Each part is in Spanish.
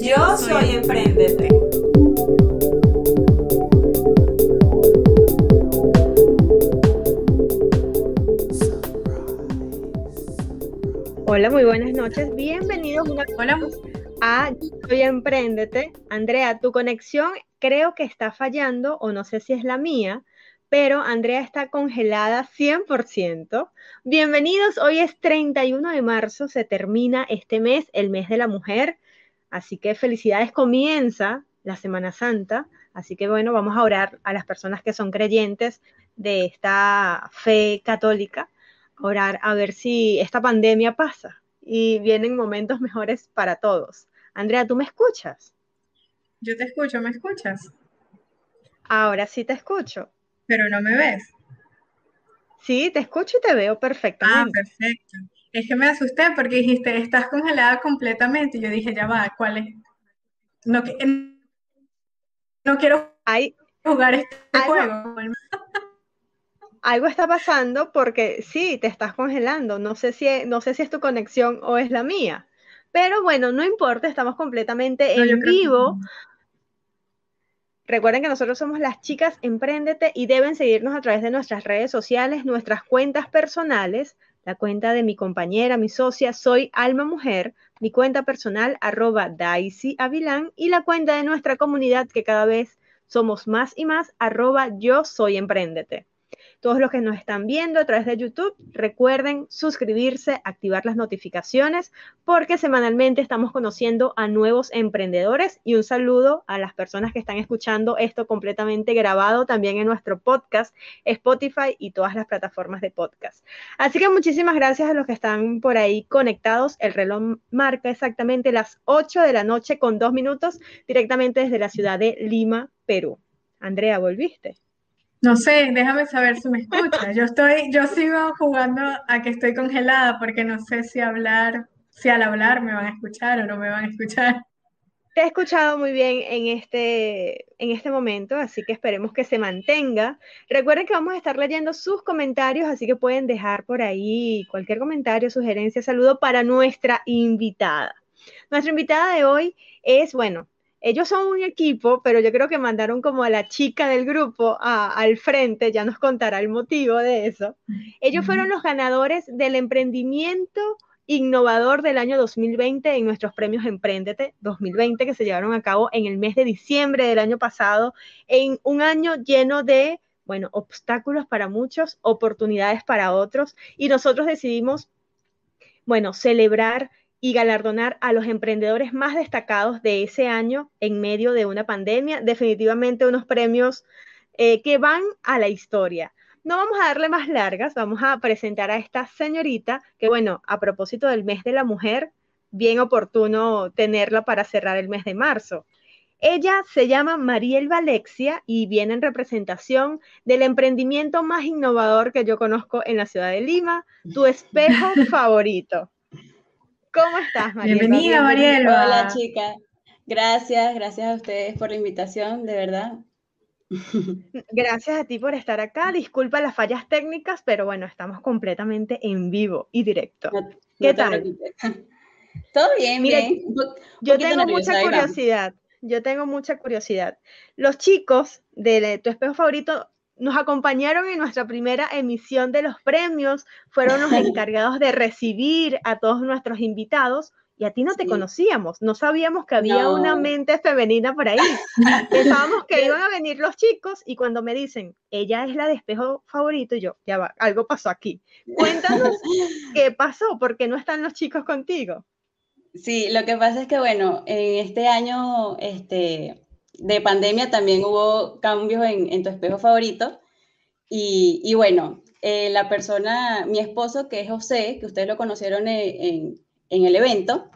Yo soy Emprendete. Hola, muy buenas noches. Bienvenidos una Hola. a Yo Soy Emprendete. Andrea, tu conexión creo que está fallando o no sé si es la mía, pero Andrea está congelada 100%. Bienvenidos, hoy es 31 de marzo, se termina este mes, el mes de la mujer. Así que felicidades, comienza la Semana Santa. Así que bueno, vamos a orar a las personas que son creyentes de esta fe católica, orar a ver si esta pandemia pasa y vienen momentos mejores para todos. Andrea, ¿tú me escuchas? Yo te escucho, ¿me escuchas? Ahora sí te escucho. Pero no me ves. Sí, te escucho y te veo Ah, perfectamente. perfecto. Es que me asusté porque dijiste, estás congelada completamente. Y yo dije, ya va, ¿cuál es? No, quiero Hay, jugar este Algo- juego. algo está pasando porque sí, te estás congelando. No sé si, no sé si es tu conexión o es la mía. Pero bueno, no importa, estamos completamente No, en que vivo. Recuerden que nosotros somos las chicas Emprendete y deben seguirnos a través de nuestras redes sociales, nuestras cuentas personales, la cuenta de mi compañera, mi socia, soy Alma Mujer, mi cuenta personal, arroba Daisy Avilán, y la cuenta de nuestra comunidad, que cada vez somos más y más, arroba Yo Soy Emprendete. Todos los que nos están viendo a través de YouTube, recuerden suscribirse, activar las notificaciones, porque semanalmente estamos conociendo a nuevos emprendedores y un saludo a las personas que están escuchando esto completamente grabado también en nuestro podcast, Spotify y todas las plataformas de podcast. Así que muchísimas gracias a los que están por ahí conectados. El reloj marca exactamente las 8 de la noche con dos minutos directamente desde la ciudad de Lima, Perú. Andrea, ¿volviste? No sé, déjame saber si me escuchas. Yo estoy, yo sigo jugando a que estoy congelada porque no sé si hablar, si al hablar me van a escuchar o no me van a escuchar. Te he escuchado muy bien en este, en este momento, así que esperemos que se mantenga. Recuerden que vamos a estar leyendo sus comentarios, así que pueden dejar por ahí cualquier comentario, sugerencia, saludo para nuestra invitada. Nuestra invitada de hoy es, bueno, ellos son un equipo, pero yo creo que mandaron como a la chica del grupo a- al frente, ya nos contará el motivo de eso. Ellos fueron los ganadores del emprendimiento innovador del año 2020 en nuestros premios Emprendete 2020 que se llevaron a cabo en el mes de diciembre del año pasado, en un año lleno de, bueno, obstáculos para muchos, oportunidades para otros, y nosotros decidimos, bueno, celebrar y galardonar a los emprendedores más destacados de ese año en medio de una pandemia, definitivamente unos premios eh, que van a la historia. No vamos a darle más largas, vamos a presentar a esta señorita, que bueno, a propósito del mes de la mujer, bien oportuno tenerla para cerrar el mes de marzo. Ella se llama Mariel Valexia y viene en representación del emprendimiento más innovador que yo conozco en la ciudad de Lima, tu espejo favorito. ¿Cómo estás, Mariel? Bienvenida, Mariel. Hola, chica. Gracias, gracias a ustedes por la invitación, de verdad. Gracias a ti por estar acá. Disculpa las fallas técnicas, pero bueno, estamos completamente en vivo y directo. No, ¿Qué no tal? Todo bien, Mira, bien. Yo tengo nerviosa, mucha curiosidad. Yo tengo mucha curiosidad. Los chicos de tu espejo favorito nos acompañaron en nuestra primera emisión de los premios, fueron los encargados de recibir a todos nuestros invitados y a ti no te Sí. conocíamos, no sabíamos que había una mente femenina por ahí. Pensábamos que iban a venir los chicos y cuando me dicen, ella es la de espejo favorito, y yo, ya va, algo pasó aquí. Cuéntanos qué pasó, por qué no están los chicos contigo. Sí, lo que pasa es que, bueno, en este año este, de pandemia también hubo cambios en, en tu espejo favorito. Y, y bueno, eh, la persona, mi esposo, que es José, que ustedes lo conocieron en, en- en el evento,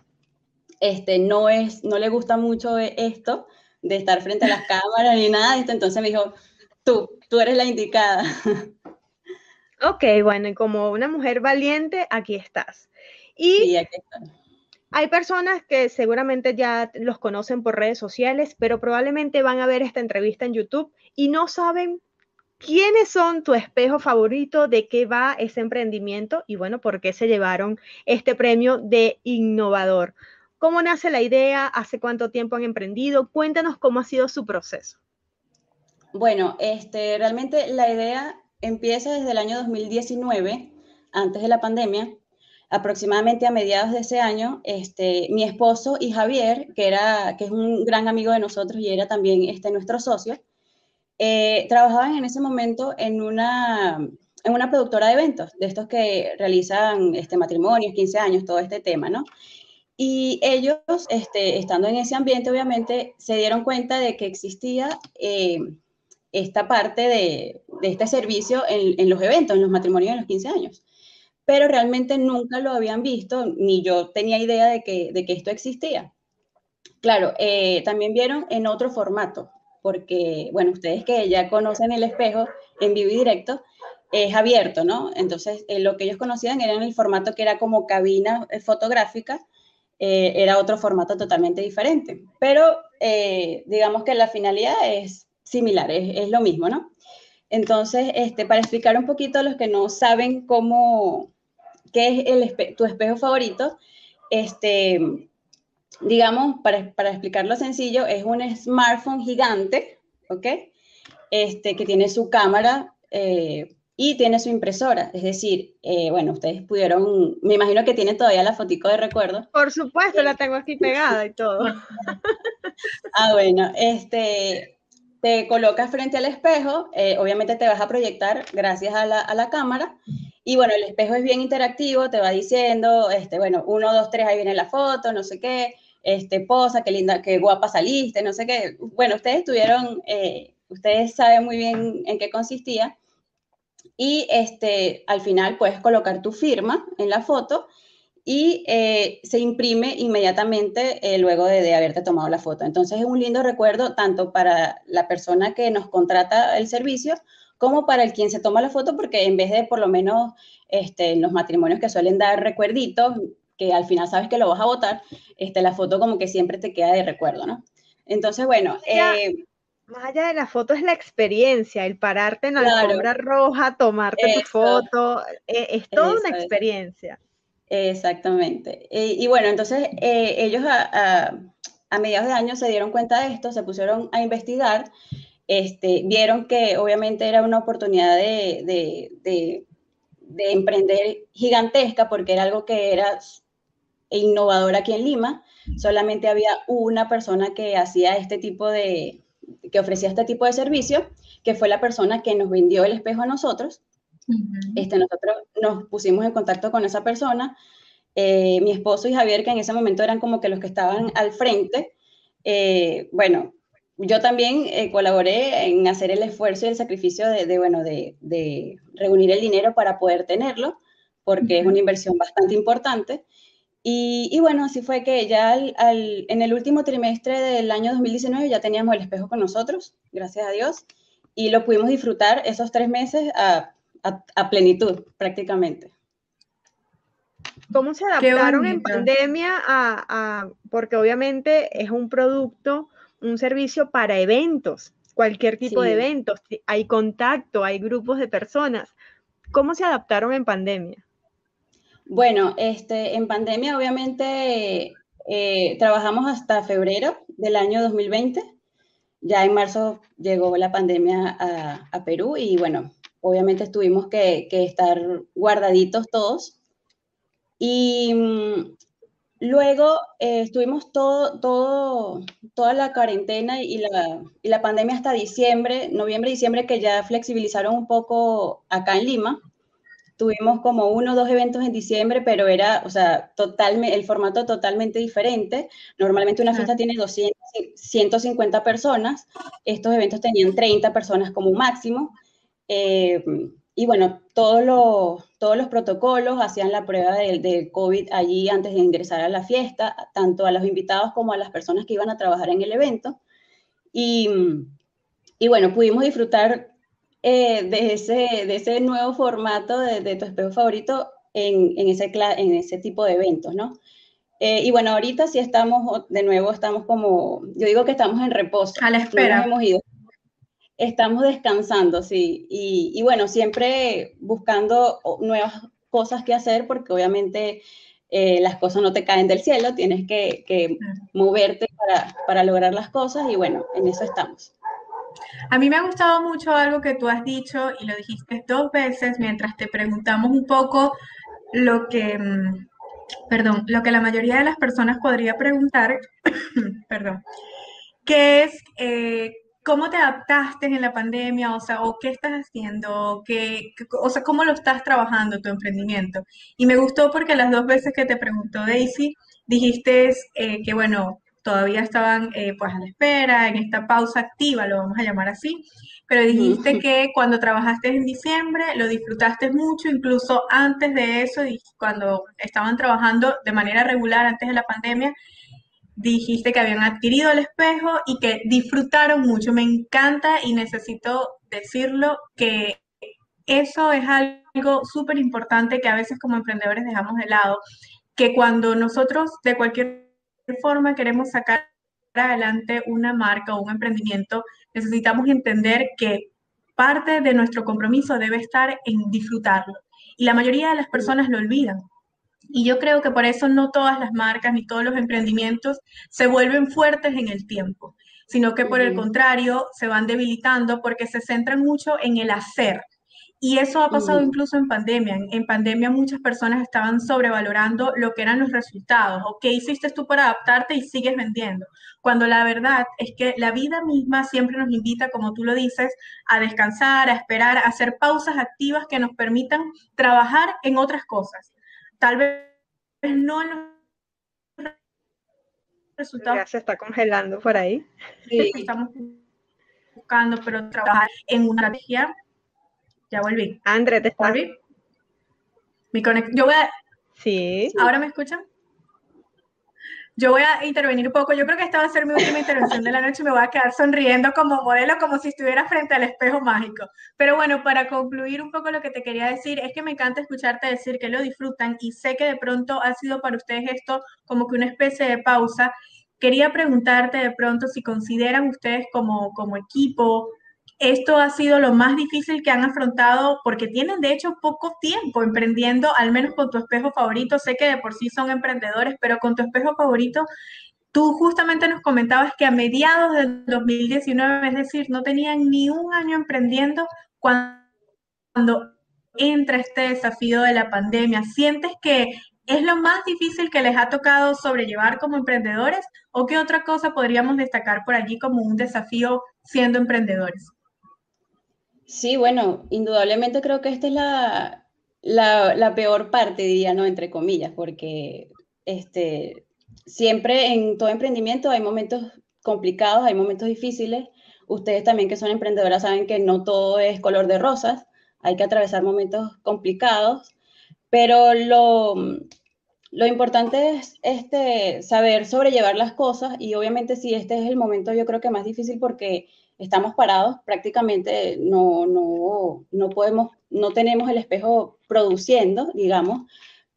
este, no, es, no le gusta mucho e- esto, de estar frente a las cámaras ni nada. Entonces me dijo, tú, tú eres la indicada. Ok, bueno, y como una mujer valiente, aquí estás. Y Sí, aquí está. Hay personas que seguramente ya los conocen por redes sociales, pero probablemente van a ver esta entrevista en YouTube y no saben quiénes son tu espejo favorito, de qué va ese emprendimiento y bueno, por qué se llevaron este premio de innovador. ¿Cómo nace la idea? ¿Hace cuánto tiempo han emprendido? Cuéntanos cómo ha sido su proceso. Bueno, este, realmente la idea empieza desde el año 2019, antes de la pandemia, aproximadamente a mediados de ese año, este, mi esposo y Javier, que, era, que es un gran amigo de nosotros y era también este, nuestro socio, eh, trabajaban en ese momento en una, en una productora de eventos, de estos que realizan este, matrimonios, 15 años, todo este tema, ¿no? Y ellos, este, estando en ese ambiente, obviamente, se dieron cuenta de que existía eh, esta parte de, este servicio en, en, los eventos, en los matrimonios de los 15 años. Pero realmente nunca lo habían visto, ni yo tenía idea de que, de que esto existía. Claro, eh, también vieron en otro formato, porque, bueno, ustedes que ya conocen el espejo en vivo y directo, es abierto, ¿no? Entonces, eh, lo que ellos conocían era el formato que era como cabina eh, fotográfica, era otro formato totalmente diferente. Pero digamos que la finalidad es similar, es, lo mismo, ¿no? Entonces, este, para explicar un poquito a los que no saben cómo, qué es el espe tu espejo favorito, este, digamos, para, para, explicarlo sencillo, es un smartphone gigante, ¿ok? Este, que tiene su cámara eh, y tiene su impresora. Es decir, eh, bueno, ustedes pudieron, me imagino que tienen todavía la fotico de recuerdo. Por supuesto, la tengo aquí pegada y todo. ah, bueno, este, te colocas frente al espejo, eh, obviamente te vas a proyectar gracias a la, a la, cámara. Y bueno, el espejo es bien interactivo, te va diciendo, este, bueno, uno, dos, tres, ahí viene la foto, no sé qué, este, posa, qué linda, qué guapa saliste, no sé qué. Bueno, ustedes tuvieron, eh, ustedes saben muy bien en qué consistía. Y este, al final puedes colocar tu firma en la foto y eh, se imprime inmediatamente eh, luego de, de, haberte tomado la foto. Entonces es un lindo recuerdo tanto para la persona que nos contrata el servicio como para el quien se toma la foto, porque en vez de por lo menos este, los matrimonios que suelen dar recuerditos, que al final sabes que lo vas a votar, este, la foto como que siempre te queda de recuerdo, ¿no? Entonces, bueno... Ya. Eh, más allá de la foto es la experiencia, el pararte en la claro. alfombra roja, tomarte Eso. tu foto, eh, es toda Eso, una experiencia. Exactamente. Eh, y bueno, entonces eh, ellos a, a, a, mediados de año se dieron cuenta de esto, se pusieron a investigar, este, vieron que obviamente era una oportunidad de, de, de, de emprender gigantesca porque era algo que era innovador aquí en Lima. Solamente había una persona que hacía este tipo de, que ofrecía este tipo de servicio, que fue la persona que nos vendió el espejo a nosotros. Uh -huh. este, nosotros nos pusimos en contacto con esa persona. Eh, mi esposo y Javier, que en ese momento eran como que los que estaban al frente, eh, bueno, yo también eh, colaboré en hacer el esfuerzo y el sacrificio de, de bueno, de, de, reunir el dinero para poder tenerlo, porque uh -huh. es una inversión bastante importante. Y, y, bueno, así fue que ya al, al, en el último trimestre del año 2019 ya teníamos el espejo con nosotros, gracias a Dios, y lo pudimos disfrutar esos tres meses a, a, a plenitud prácticamente. ¿Cómo se adaptaron en pandemia a, a, porque obviamente es un producto, un servicio para eventos, cualquier tipo sí. de eventos, hay contacto, hay grupos de personas. ¿Cómo se adaptaron en pandemia? Bueno, este, en pandemia obviamente eh, trabajamos hasta febrero del año 2020. Ya en marzo llegó la pandemia a, a Perú y bueno, obviamente tuvimos que, que estar guardaditos todos. Y mmm, luego eh, estuvimos todo, todo, toda la cuarentena y la, y la pandemia hasta diciembre, noviembre, diciembre, que ya flexibilizaron un poco acá en Lima tuvimos como uno o dos eventos en diciembre, pero era, o sea, totalmente, el formato totalmente diferente. Normalmente una fiesta tiene 200, 150 personas, estos eventos tenían 30 personas como máximo. Eh, y bueno, todos los, todos los protocolos hacían la prueba del de COVID allí antes de ingresar a la fiesta, tanto a los invitados como a las personas que iban a trabajar en el evento. Y, y bueno, pudimos disfrutar eh, de, ese, de ese nuevo formato de, de tu espejo favorito en, en, ese, en ese tipo de eventos, ¿no? Eh, y bueno, ahorita sí estamos, de nuevo, estamos como, yo digo que estamos en reposo. A la espera. hemos ido. Estamos descansando, sí. Y, y, bueno, siempre buscando nuevas cosas que hacer, porque obviamente eh, las cosas no te caen del cielo, tienes que, que moverte para, para lograr las cosas y bueno, en eso estamos. A mí me ha gustado mucho algo que tú has dicho y lo dijiste dos veces mientras te preguntamos un poco lo que, mm, perdón, lo que la mayoría de las personas podría preguntar, perdón, que es eh, cómo te adaptaste en la pandemia, o sea, o qué estás haciendo, ¿Qué, o sea, cómo lo estás trabajando tu emprendimiento. Y me gustó porque las dos veces que te preguntó Daisy, dijiste eh, que, bueno, todavía estaban eh, pues a la espera, en esta pausa activa, lo vamos a llamar así, pero dijiste que cuando trabajaste en diciembre lo disfrutaste mucho, incluso antes de eso, cuando estaban trabajando de manera regular antes de la pandemia, dijiste que habían adquirido el espejo y que disfrutaron mucho. Me encanta y necesito decirlo que eso es algo súper importante que a veces como emprendedores dejamos de lado, que cuando nosotros de cualquier forma queremos sacar adelante una marca o un emprendimiento, necesitamos entender que parte de nuestro compromiso debe estar en disfrutarlo. Y la mayoría de las personas lo olvidan. Y yo creo que por eso no todas las marcas ni todos los emprendimientos se vuelven fuertes en el tiempo, sino que por el contrario se van debilitando porque se centran mucho en el hacer, y eso ha pasado incluso en pandemia. En, pandemia muchas personas estaban sobrevalorando lo que eran los resultados o qué hiciste tú para adaptarte y sigues vendiendo. Cuando la verdad es que la vida misma siempre nos invita, como tú lo dices, a descansar, a esperar, a hacer pausas activas que nos permitan trabajar en otras cosas. Tal vez no en los resultados. Ya se está congelando por ahí. Sí, estamos buscando, pero trabajar en una estrategia ya volví. André, ¿te está? ¿Volví? Mi Yo voy a... Sí. ¿Ahora me escuchan? Yo voy a intervenir un poco. Yo creo que esta va a ser mi última intervención de la noche y me voy a quedar sonriendo como modelo, como si estuviera frente al espejo mágico. Pero bueno, para concluir un poco lo que te quería decir, es que me encanta escucharte decir que lo disfrutan y sé que de pronto ha sido para ustedes esto como que una especie de pausa. Quería preguntarte de pronto si consideran ustedes como, como equipo, esto ha sido lo más difícil que han afrontado porque tienen de hecho poco tiempo emprendiendo, al menos con tu espejo favorito. Sé que de por sí son emprendedores, pero con tu espejo favorito, tú justamente nos comentabas que a mediados del 2019, es decir, no tenían ni un año emprendiendo cuando entra este desafío de la pandemia. ¿Sientes que es lo más difícil que les ha tocado sobrellevar como emprendedores o qué otra cosa podríamos destacar por allí como un desafío siendo emprendedores? Sí, bueno, indudablemente creo que esta es la, la, peor parte, diría, ¿no? Entre comillas, porque este, siempre en todo emprendimiento hay momentos complicados, hay momentos difíciles. Ustedes también que son emprendedoras saben que no todo es color de rosas, hay que atravesar momentos complicados, pero lo, lo importante es este, saber sobrellevar las cosas y obviamente si este es el momento yo creo que más difícil porque estamos parados, prácticamente no, no, no podemos, no tenemos el espejo produciendo, digamos,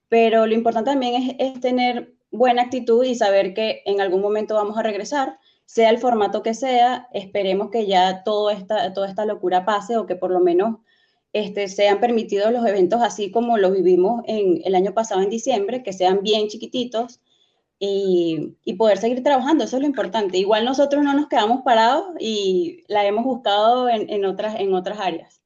pero lo importante también es, es tener buena actitud y saber que en algún momento vamos a regresar, sea el formato que sea, esperemos que ya todo esta, toda esta locura pase o que por lo menos este, sean permitidos los eventos así como lo vivimos en, el año pasado en diciembre, que sean bien chiquititos, y, poder seguir trabajando, eso es lo importante. Igual nosotros no nos quedamos parados y la hemos buscado en, otras, en otras áreas.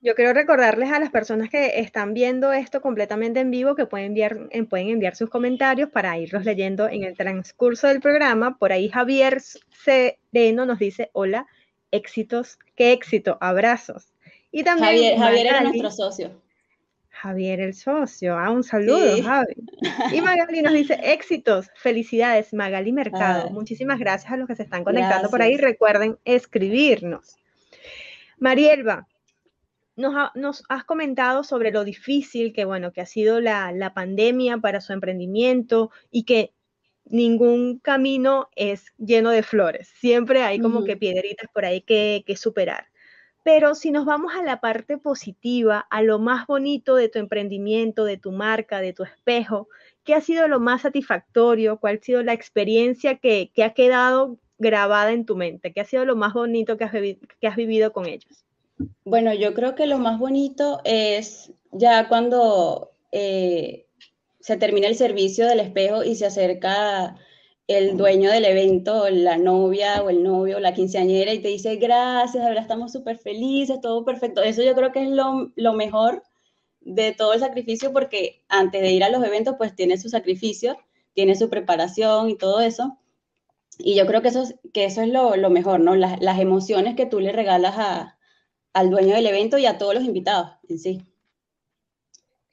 Yo quiero recordarles a las personas que están viendo esto completamente en vivo que pueden enviar, eh, pueden enviar sus comentarios para irlos leyendo en el transcurso del programa. Por ahí Javier Sereno nos dice, hola, éxitos, qué éxito, abrazos. Y también Javier, Javier era nuestro socio. Javier el socio. Ah, un saludo, Javi. Y Magali nos dice, éxitos, felicidades, Magali Mercado. Muchísimas gracias a los que se están conectando por ahí. Recuerden escribirnos. Marielba, nos, nos, has comentado sobre lo difícil que, bueno, que ha sido la, la pandemia para su emprendimiento y que ningún camino es lleno de flores, siempre hay como que piedritas por ahí que, que superar. Pero si nos vamos a la parte positiva, a lo más bonito de tu emprendimiento, de tu marca, de tu espejo, ¿qué ha sido lo más satisfactorio? ¿Cuál ha sido la experiencia que, ha quedado grabada en tu mente? ¿Qué ha sido lo más bonito que has, vivido con ellos? Bueno, yo creo que lo más bonito es ya cuando eh, se termina el servicio del espejo y se acerca el dueño del evento, la novia o el novio, la quinceañera, y te dice, gracias, ahora estamos súper felices, todo perfecto. Eso yo creo que es lo, lo, mejor de todo el sacrificio, porque antes de ir a los eventos, pues tiene su sacrificio, tiene su preparación y todo eso. Y yo creo que eso, que eso es lo, lo mejor, ¿no? Las, las, emociones que tú le regalas a, al dueño del evento y a todos los invitados en sí.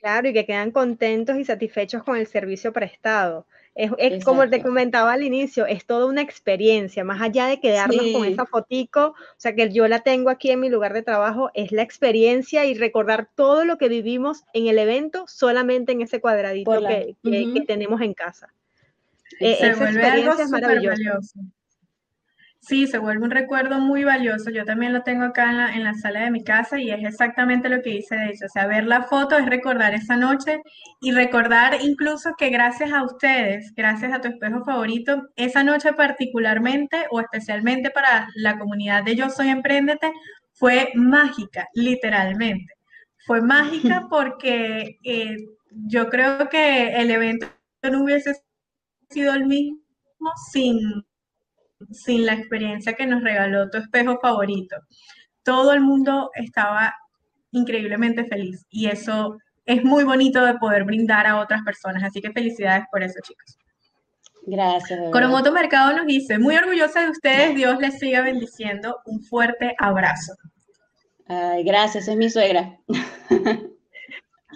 Claro, y que quedan contentos y satisfechos con el servicio prestado. Es, como te comentaba al inicio, es toda una experiencia, más allá de quedarnos con esa fotico, o sea, que yo la tengo aquí en mi lugar de trabajo, es la experiencia y recordar todo lo que vivimos en el evento solamente en ese cuadradito que, tenemos en casa. E, esa experiencia es maravillosa. Sí, se vuelve un recuerdo muy valioso. Yo también lo tengo acá en la, en la sala de mi casa y es exactamente lo que dice de hecho. O sea, ver la foto es recordar esa noche y recordar incluso que gracias a ustedes, gracias a tu espejo favorito, esa noche particularmente o especialmente para la comunidad de Yo Soy Emprendete fue mágica, literalmente. Fue mágica porque eh, yo creo que el evento no hubiese sido el mismo sin sin la experiencia que nos regaló tu espejo favorito. Todo el mundo estaba increíblemente feliz y eso es muy bonito de poder brindar a otras personas. Así que felicidades por eso, chicos. Gracias. Coromoto Mercado nos dice, muy orgullosa de ustedes, Dios les siga bendiciendo. Un fuerte abrazo. Ay, gracias, es mi suegra.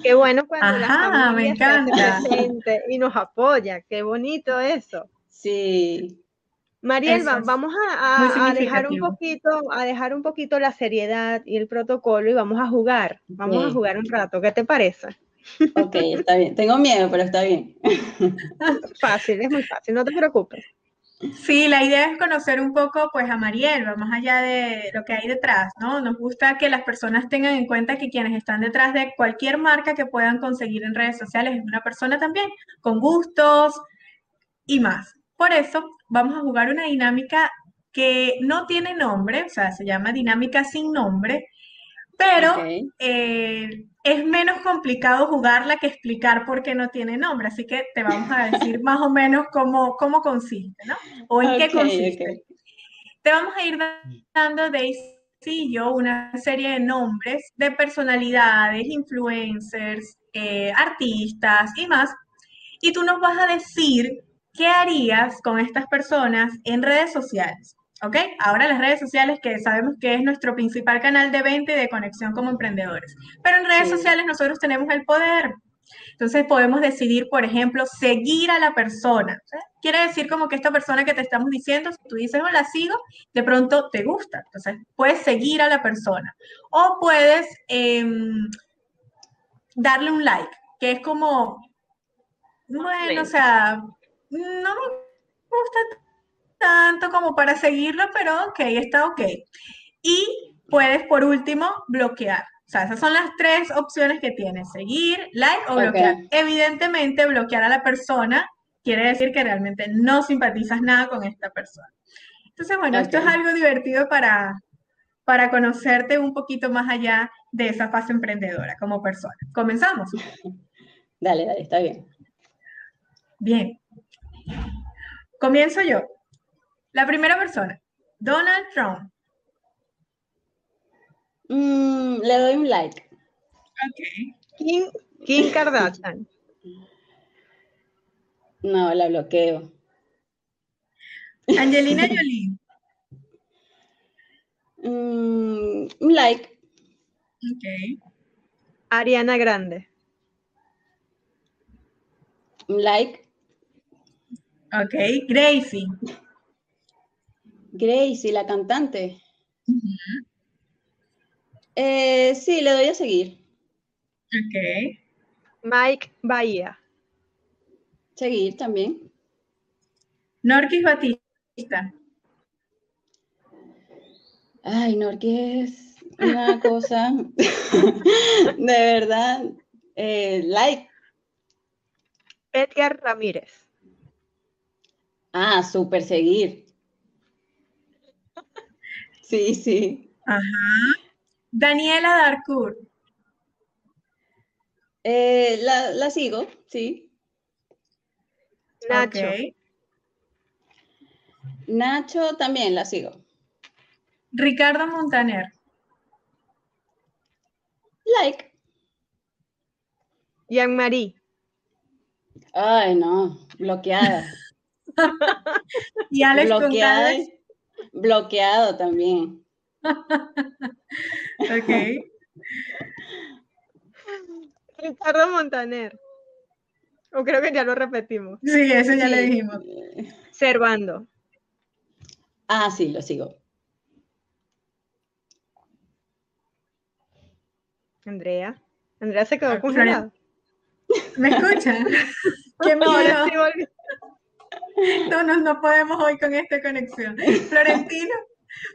Qué bueno cuando la familia me encanta. y nos apoya, qué bonito eso. Sí, Mariel, vamos a, dejar un poquito, a dejar un poquito la seriedad y el protocolo y vamos a jugar. Vamos a jugar un rato. ¿Qué te parece? Ok, está bien. Tengo miedo, pero está bien. Fácil, es muy fácil, no te preocupes. Sí, la idea es conocer un poco pues a Mariel, va más allá de lo que hay detrás, ¿no? Nos gusta que las personas tengan en cuenta que quienes están detrás de cualquier marca que puedan conseguir en redes sociales es una persona también con gustos y más. Por eso vamos a jugar una dinámica que no tiene nombre, o sea, se llama dinámica sin nombre, pero eh, es menos complicado jugarla que explicar por qué no tiene nombre. Así que te vamos a decir más o menos cómo, cómo consiste, ¿no? O en qué consiste. Te vamos a ir dando, Daisy y yo, una serie de nombres de personalidades, influencers, eh, artistas y más. Y tú nos vas a decir ¿qué harías con estas personas en redes sociales? ¿Ok? Ahora las redes sociales que sabemos que es nuestro principal canal de venta y de conexión como emprendedores. Pero en redes sociales nosotros tenemos el poder. Entonces podemos decidir, por ejemplo, seguir a la persona. Quiere decir como que esta persona que te estamos diciendo, si tú dices, no la sigo, de pronto te gusta. Entonces puedes seguir a la persona. O puedes em, darle un like, que es como, bueno, o sea, no me gusta tanto como para seguirlo, pero ok, está ok. Y puedes, por último, bloquear. O sea, esas son las tres opciones que tienes, seguir, like o bloquear. Evidentemente, bloquear a la persona quiere decir que realmente no simpatizas nada con esta persona. Entonces, bueno, esto es algo divertido para, para conocerte un poquito más allá de esa fase emprendedora como persona. Comenzamos. Dale, dale, está bien. Bien. Comienzo yo. La primera persona, Donald Trump. Mm, le doy un like. Ok. Kim, Kardashian. No, la bloqueo. Angelina Jolie. Mm, un like. Ok. Ariana Grande. Un like. Ok, Gracie. Gracie, la cantante. Eh, sí, le doy a seguir. Ok. Mike Bahía. Seguir también. Norquis Batista. Ay, Norquis es una cosa, de verdad, eh, like. Edgar Ramírez. Ah, súper seguir. Sí, sí. Ajá. Daniela Darcourt. Eh, la, sigo, sí. Nacho. Nacho también la sigo. Ricardo Montaner. Like. Jean-Marie. Ay, no, bloqueada. y Alex bloqueada, bloqueado también. ok. Ricardo Montaner. O creo que ya lo repetimos. Sí, eso ya le dijimos. Servando. Ah, sí, lo sigo. Andrea. Andrea se quedó congelada. ¿Me escuchan? Qué miedo. No, no, no podemos hoy con esta conexión. Florentino.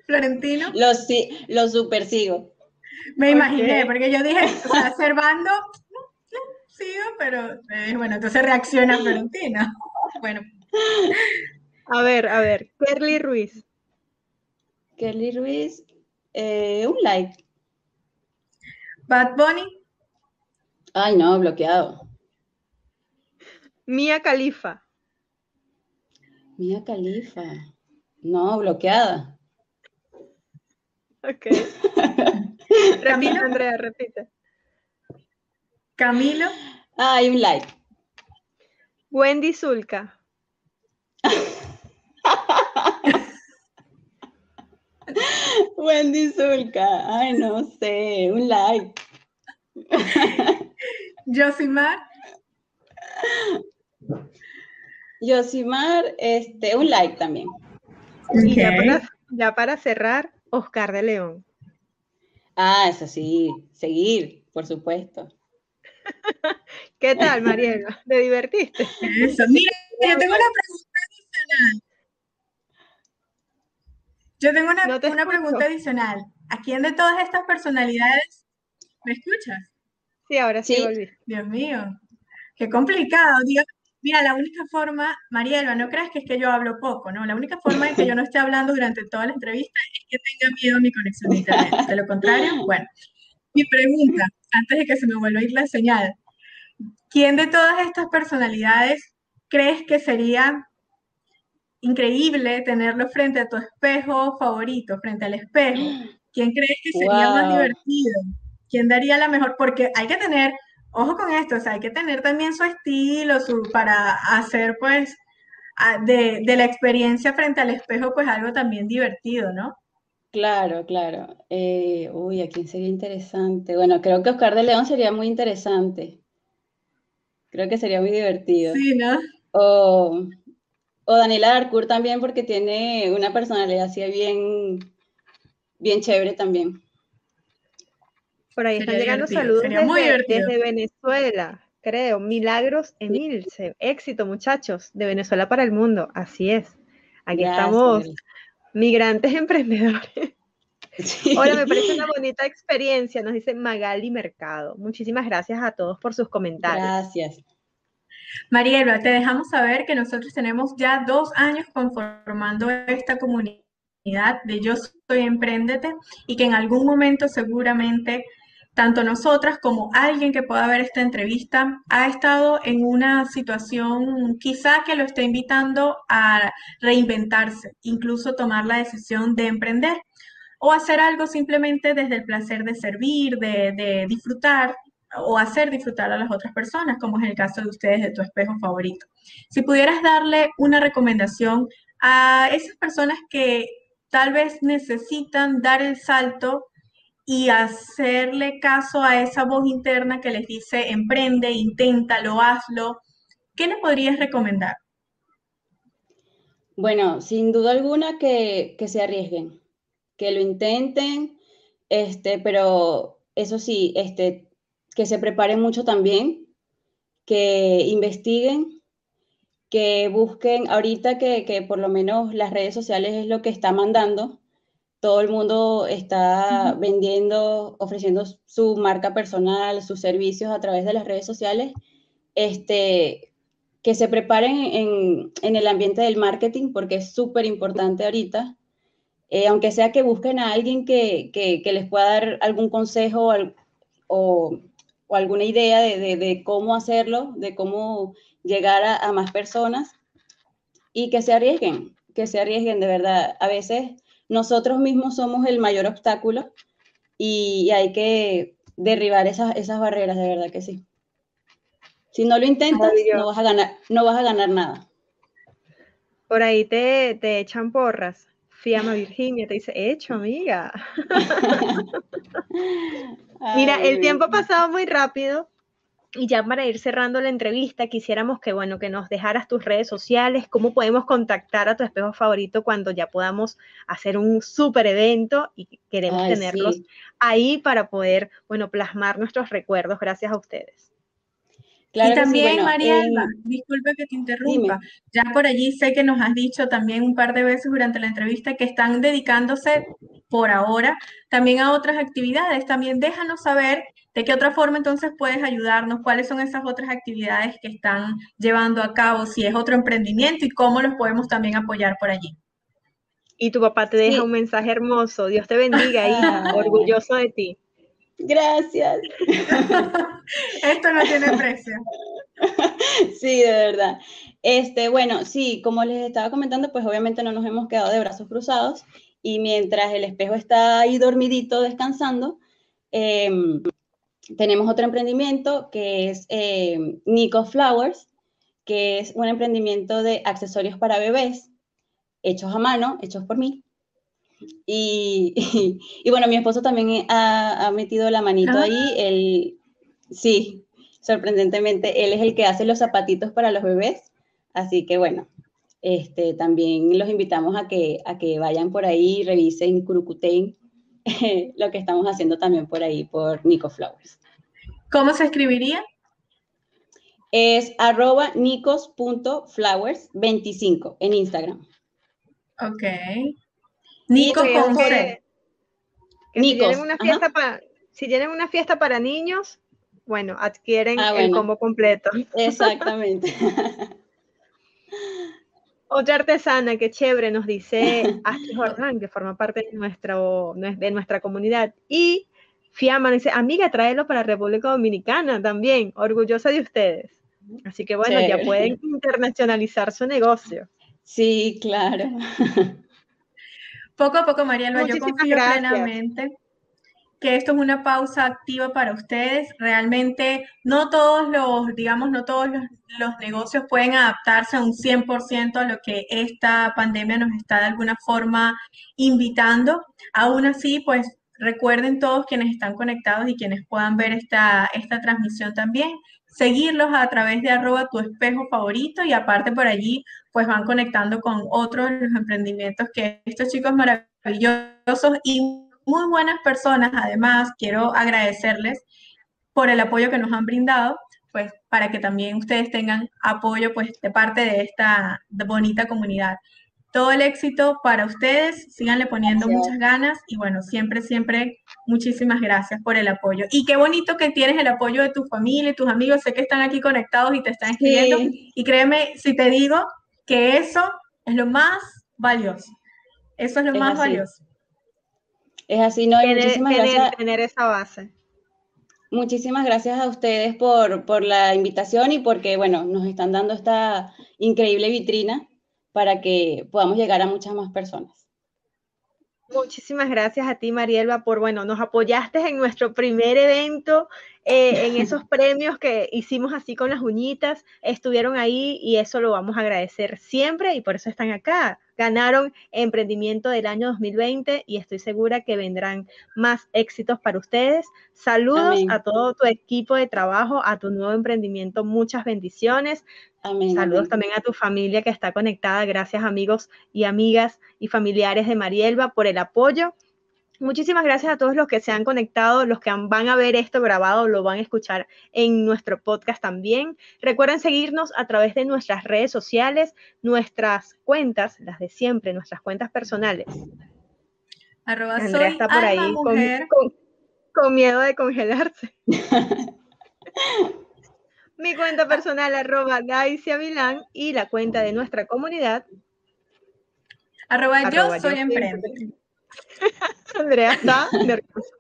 Florentino. Lo, sí, lo super sigo. Me imaginé, porque yo dije, o sea, Servando, sigo, pero eh, bueno, entonces reacciona Florentino. Bueno. A ver, a ver, Kerly Ruiz. Kerly Ruiz, eh, un like. Bad Bunny. Ay, no, bloqueado. Mía Califa. Mía Califa. No, bloqueada. Ok. repite, Andrea, repite. Camilo. Ay, un like. Wendy Zulka. Wendy Zulka. Ay, no sé, un like. Josimar. Josimar, este, un like también. Y ya para, cerrar, Oscar de León. Ah, eso sí, seguir, por supuesto. ¿Qué tal, Mariela? ¿Te divertiste? Eso, mira, yo tengo una pregunta adicional. Yo tengo una, una pregunta adicional. ¿A quién de todas estas personalidades me escuchas? Sí, ahora sí, volví. Dios mío, qué complicado. Mira, la única forma, Mariela, no creas que es que yo hablo poco, ¿no? La única forma en que yo no esté hablando durante toda la entrevista es que tenga miedo a mi conexión de internet. De lo contrario, bueno. Mi pregunta, antes de que se me vuelva a ir la señal, ¿quién de todas estas personalidades crees que sería increíble tenerlo frente a tu espejo favorito, frente al espejo? ¿Quién crees que sería más divertido? ¿Quién daría la mejor? Porque hay que tener, ojo con esto, o sea, hay que tener también su estilo, su, para hacer pues de, la experiencia frente al espejo pues algo también divertido, ¿no? Claro, claro. Eh, uy, ¿a quién sería interesante? Bueno, creo que Oscar de León sería muy interesante. Creo que sería muy divertido. Sí, ¿no? O, o Daniela Darcourt también porque tiene una personalidad así bien, bien chévere también. Por ahí están llegando saludos desde, Venezuela, creo. Milagros Emilce. Éxito, muchachos, de Venezuela para el mundo. Así es. Aquí estamos, migrantes emprendedores. Hola, me parece una bonita experiencia, nos dice Magali Mercado. Muchísimas gracias a todos por sus comentarios. Gracias. Mariela, te dejamos saber que nosotros tenemos ya dos años conformando esta comunidad de Yo Soy Emprendete y que en algún momento seguramente tanto nosotras como alguien que pueda ver esta entrevista ha estado en una situación quizá que lo esté invitando a reinventarse, incluso tomar la decisión de emprender o hacer algo simplemente desde el placer de servir, de, disfrutar o hacer disfrutar a las otras personas, como es el caso de ustedes de tu espejo favorito. Si pudieras darle una recomendación a esas personas que tal vez necesitan dar el salto y hacerle caso a esa voz interna que les dice, emprende, inténtalo, hazlo, ¿qué le podrías recomendar? Bueno, sin duda alguna que, se arriesguen, que lo intenten, este, pero eso sí, este, que se preparen mucho también, que investiguen, que busquen ahorita que, que, por lo menos las redes sociales es lo que está mandando. Todo el mundo está vendiendo, ofreciendo su marca personal, sus servicios a través de las redes sociales. Este, que se preparen en, en el ambiente del marketing porque es súper importante ahorita. Eh, aunque sea que busquen a alguien que, que, que les pueda dar algún consejo o, o, o alguna idea de, de, de, cómo hacerlo, de cómo llegar a, a, más personas y que se arriesguen, que se arriesguen de verdad. A veces nosotros mismos somos el mayor obstáculo y, y hay que derribar esas, esas barreras, de verdad que sí. Si no lo intentas, no vas, a ganar, no vas a ganar nada. Por ahí te, te echan porras. Fiamma Virginia te dice, hecho, amiga. Mira, el tiempo ha pasado muy rápido y ya para ir cerrando la entrevista, quisiéramos que, bueno, que nos dejaras tus redes sociales, cómo podemos contactar a tu espejo favorito cuando ya podamos hacer un súper evento y queremos Ay, tenerlos sí. ahí para poder, bueno, plasmar nuestros recuerdos gracias a ustedes. Claro y también, sí, bueno, María Alba, eh, disculpe que te interrumpa, dime. ya por allí sé que nos has dicho también un par de veces durante la entrevista que están dedicándose por ahora también a otras actividades. También déjanos saber de qué otra forma entonces puedes ayudarnos, cuáles son esas otras actividades que están llevando a cabo, si es otro emprendimiento y cómo los podemos también apoyar por allí. Y tu papá te deja sí. un mensaje hermoso. Dios te bendiga, hija, orgulloso de ti. Gracias. Esto no tiene precio. Sí, de verdad. Este, bueno, sí, como les estaba comentando, pues obviamente no nos hemos quedado de brazos cruzados y mientras el espejo está ahí dormidito descansando, eh, tenemos otro emprendimiento que es eh, Nico Flowers, que es un emprendimiento de accesorios para bebés hechos a mano, hechos por mí. Y, y, y, bueno, mi esposo también ha, ha metido la manito ah. ahí. Él, sí, sorprendentemente, él es el que hace los zapatitos para los bebés. Así que bueno, este, también los invitamos a que, a que vayan por ahí, revisen, crucuten lo que estamos haciendo también por ahí, por Nico Flowers. ¿Cómo se escribiría? Es arroba nicos.flowers25 en Instagram. Ok. Nico con. Si tienen, una fiesta para, si tienen una fiesta para niños, bueno, adquieren ah, bueno. el combo completo. Exactamente. Otra artesana que chévere nos dice Astrid Jordán, que forma parte de, nuestro, de nuestra comunidad. Y Fiamma dice, amiga, tráelo para República Dominicana también, orgullosa de ustedes. Así que bueno, chévere. ya pueden internacionalizar su negocio. Sí, claro. Poco a poco, Mariela, yo confío gracias. plenamente que esto es una pausa activa para ustedes. Realmente no todos los, digamos, no todos los, los negocios pueden adaptarse a un 100% a lo que esta pandemia nos está de alguna forma invitando. Aún así, pues recuerden todos quienes están conectados y quienes puedan ver esta, esta transmisión también, seguirlos a través de arroba tu espejo favorito y aparte por allí pues van conectando con otros los emprendimientos que estos chicos maravillosos y muy buenas personas. Además, quiero agradecerles por el apoyo que nos han brindado, pues para que también ustedes tengan apoyo pues de parte de esta bonita comunidad. Todo el éxito para ustedes, síganle poniendo gracias. muchas ganas y bueno, siempre, siempre muchísimas gracias por el apoyo. Y qué bonito que tienes el apoyo de tu familia y tus amigos, sé que están aquí conectados y te están escribiendo. Sí. Y créeme, si te digo que eso es lo más valioso, eso es lo es más así. valioso. Es así, ¿no? Tener, muchísimas tener, gracias. tener esa base. Muchísimas gracias a ustedes por, por la invitación y porque, bueno, nos están dando esta increíble vitrina para que podamos llegar a muchas más personas. Muchísimas gracias a ti, Marielba, por, bueno, nos apoyaste en nuestro primer evento, eh, en esos premios que hicimos así con las uñitas, estuvieron ahí y eso lo vamos a agradecer siempre y por eso están acá. Ganaron emprendimiento del año 2020 y estoy segura que vendrán más éxitos para ustedes. Saludos Amén. a todo tu equipo de trabajo, a tu nuevo emprendimiento, muchas bendiciones. Amén, Saludos amén. también a tu familia que está conectada. Gracias amigos y amigas y familiares de Marielba por el apoyo. Muchísimas gracias a todos los que se han conectado, los que van a ver esto grabado, lo van a escuchar en nuestro podcast también. Recuerden seguirnos a través de nuestras redes sociales, nuestras cuentas, las de siempre, nuestras cuentas personales. Arroba Andrea está por ahí con, miedo de congelarse. Mi cuenta personal, arroba Daisy Milán, y la cuenta de nuestra comunidad. Arroba, yo soy emprendedor. Andrea está nerviosa.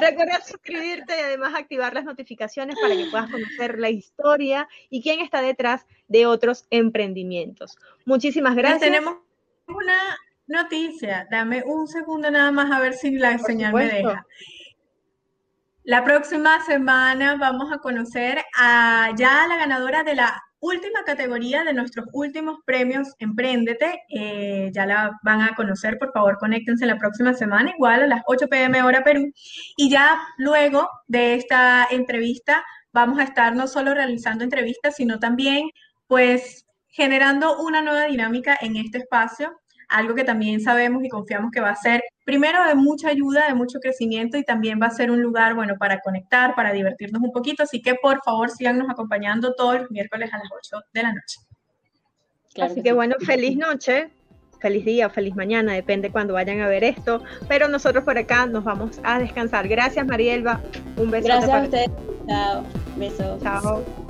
Recuerda suscribirte y además activar las notificaciones para que puedas conocer la historia y quién está detrás de otros emprendimientos. Muchísimas gracias. tenemos una noticia. Dame un segundo nada más a ver si la señal me deja. La próxima semana vamos a conocer a ya la ganadora de la última categoría de nuestros últimos premios Emprendete. Eh, ya la van a conocer, por favor, conéctense la próxima semana, igual a las 8 pm hora Perú. Y ya luego de esta entrevista vamos a estar no solo realizando entrevistas, sino también pues generando una nueva dinámica en este espacio algo que también sabemos y confiamos que va a ser, primero, de mucha ayuda, de mucho crecimiento y también va a ser un lugar, bueno, para conectar, para divertirnos un poquito. Así que, por favor, síganos acompañando todos los miércoles a las 8 de la noche. Así que, bueno, feliz noche, feliz día, feliz mañana, depende cuando vayan a ver esto. Pero nosotros por acá nos vamos a descansar. Gracias, Marielba. Un beso. Gracias a ustedes. Chao. Besos. Chao.